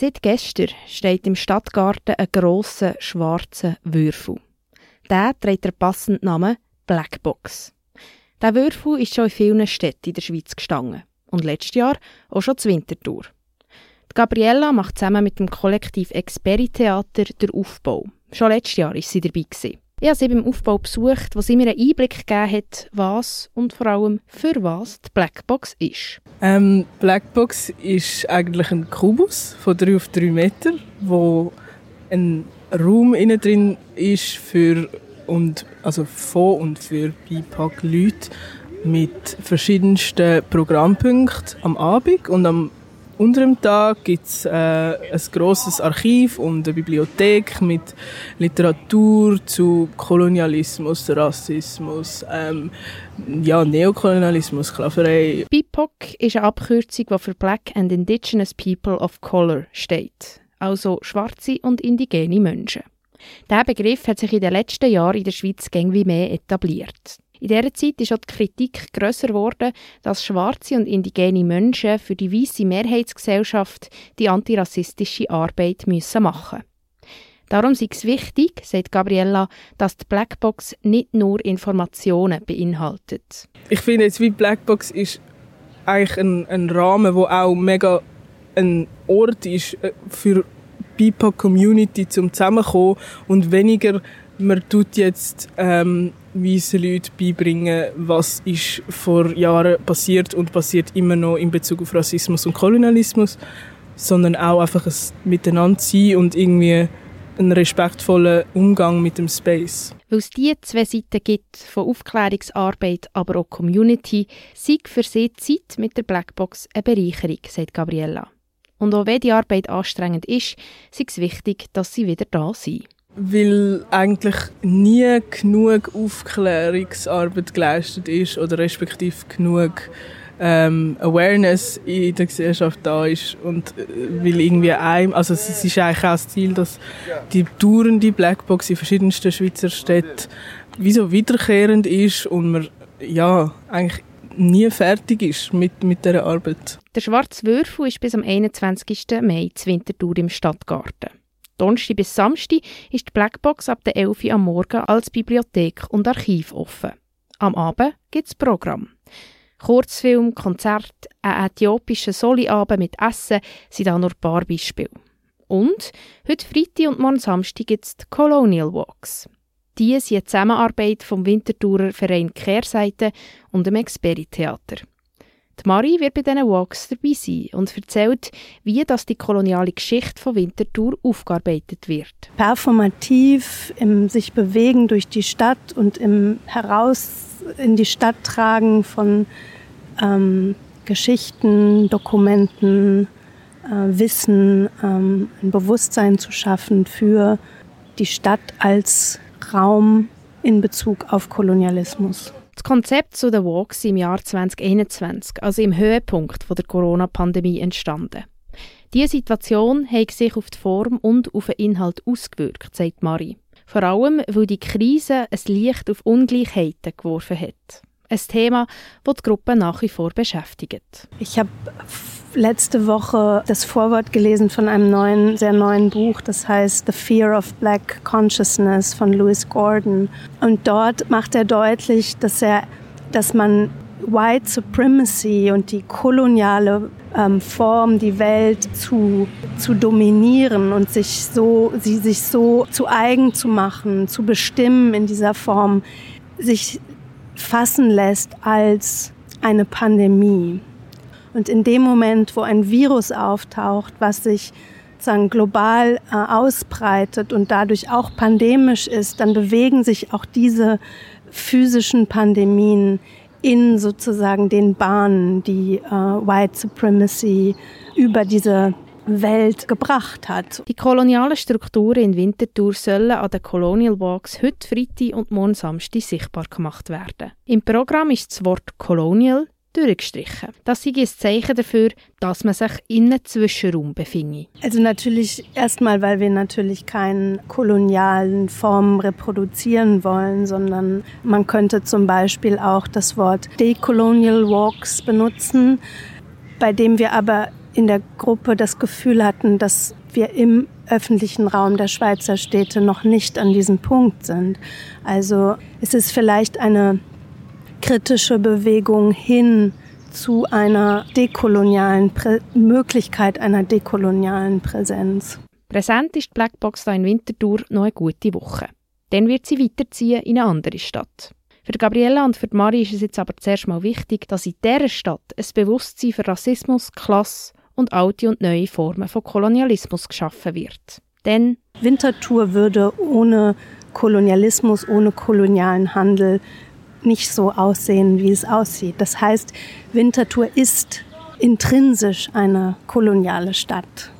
Seit gestern steht im Stadtgarten ein grosser schwarzer Würfel. Der trägt den passenden Namen Blackbox. Der Würfel ist schon in vielen Städten in der Schweiz gestanden. Und letztes Jahr auch schon zur Wintertour. Die Gabriella macht zusammen mit dem Kollektiv Experi Theater den Aufbau. Schon letztes Jahr war sie dabei. Gewesen. Ich habe sie beim Aufbau besucht, wo sie mir einen Einblick gegeben hat, was und vor allem für was die Blackbox ist. Ähm, Blackbox ist eigentlich ein Kubus von 3 auf 3 Meter, wo ein Raum innen drin ist für und also von und für BIPAC-Leute mit verschiedensten Programmpunkten am Abend und am unter Tag gibt es äh, ein grosses Archiv und eine Bibliothek mit Literatur zu Kolonialismus, Rassismus, ähm, ja, Neokolonialismus, Sklaverei. BIPOC ist eine Abkürzung, die für Black and Indigenous People of Color steht, also schwarze und indigene Menschen. Dieser Begriff hat sich in den letzten Jahren in der Schweiz gäng wie mehr etabliert. In dieser Zeit ist auch die Kritik grösser geworden, dass schwarze und indigene Menschen für die weiße Mehrheitsgesellschaft die antirassistische Arbeit müssen machen Darum ist es wichtig, sagt Gabriella, dass die Blackbox nicht nur Informationen beinhaltet. Ich finde jetzt, wie Blackbox ist eigentlich ein, ein Rahmen, wo auch mega ein Ort ist äh, für BIPOC-Community zum Zusammenkommen und weniger man tut jetzt ähm, weißen Leuten beibringen, was ist vor Jahren passiert und passiert immer noch in Bezug auf Rassismus und Kolonialismus, sondern auch einfach ein Miteinander sein und irgendwie einen respektvollen Umgang mit dem Space. Weil es diese zwei Seiten gibt, von Aufklärungsarbeit, aber auch Community, sei für sie die Zeit mit der Blackbox eine Bereicherung, sagt Gabriella. Und auch wenn die Arbeit anstrengend ist, ist es wichtig, dass sie wieder da sind. Weil eigentlich nie genug Aufklärungsarbeit geleistet ist oder respektive genug ähm, Awareness in der Gesellschaft da ist und äh, weil irgendwie ein, also es ist eigentlich auch das Ziel, dass die dauernde Blackbox in verschiedensten Schweizer Städten wie so wiederkehrend ist und man ja eigentlich nie fertig ist mit, mit dieser Arbeit. Der Schwarze Würfel ist bis am 21. Mai zur Wintertour im Stadtgarten. Donnerstag bis Samstag ist die Blackbox ab der 11 Uhr am Morgen als Bibliothek und Archiv offen. Am Abend gibt es Programm. Kurzfilm, Konzert, ein äthiopischer Soli-Abend mit Essen sind auch nur ein paar Beispiele. Und heute Freitag und morgen Samstag gibt es die Colonial Walks. Die sind eine Zusammenarbeit vom Winterthurer Verein Kehrseite und dem Experi-Theater. Die Marie wird bei diesen Walks dabei sein und erzählt, wie das die koloniale Geschichte von Winterthur aufgearbeitet wird. Performativ im sich bewegen durch die Stadt und im heraus in die Stadt tragen von ähm, Geschichten, Dokumenten, äh, Wissen, ähm, ein Bewusstsein zu schaffen für die Stadt als Raum in Bezug auf Kolonialismus. Das Konzept zu den Walks im Jahr 2021, also im Höhepunkt der Corona-Pandemie, entstanden. Diese Situation hat sich auf die Form und auf den Inhalt ausgewirkt, sagt Marie. Vor allem, weil die Krise ein Licht auf Ungleichheiten geworfen hat. Ein Thema, das die Gruppe nach wie vor beschäftigt. Ich habe letzte Woche das Vorwort gelesen von einem neuen, sehr neuen Buch, das heißt The Fear of Black Consciousness von Lewis Gordon. Und dort macht er deutlich, dass er, dass man White Supremacy und die koloniale ähm, Form, die Welt zu, zu dominieren und sich so, sie sich so zu eigen zu machen, zu bestimmen in dieser Form, sich fassen lässt als eine Pandemie. Und in dem Moment, wo ein Virus auftaucht, was sich sozusagen global äh, ausbreitet und dadurch auch pandemisch ist, dann bewegen sich auch diese physischen Pandemien in sozusagen den Bahnen, die äh, White Supremacy über diese Welt gebracht hat. Die kolonialen Strukturen in Winterthur sollen an den Colonial Walks heute Freitag und morgen Samstag sichtbar gemacht werden. Im Programm ist das Wort Colonial durchgestrichen. Das ist ein Zeichen dafür, dass man sich in einem Zwischenraum befindet. Also natürlich erstmal, weil wir natürlich keine kolonialen Formen reproduzieren wollen, sondern man könnte zum Beispiel auch das Wort Decolonial Walks benutzen, bei dem wir aber in der Gruppe das Gefühl hatten, dass wir im öffentlichen Raum der Schweizer Städte noch nicht an diesem Punkt sind. Also es ist vielleicht eine kritische Bewegung hin zu einer dekolonialen Prä Möglichkeit einer dekolonialen Präsenz. Präsent ist die Blackbox da in Winterthur noch eine gute Woche. Dann wird sie weiterziehen in eine andere Stadt. Für Gabriella und für Marie ist es jetzt aber zuerst mal wichtig, dass in dieser Stadt ein Bewusstsein für Rassismus, Klasse und alte und neue Formen von Kolonialismus geschaffen wird. Denn Winterthur würde ohne Kolonialismus, ohne kolonialen Handel nicht so aussehen, wie es aussieht. Das heißt, Winterthur ist intrinsisch eine koloniale Stadt.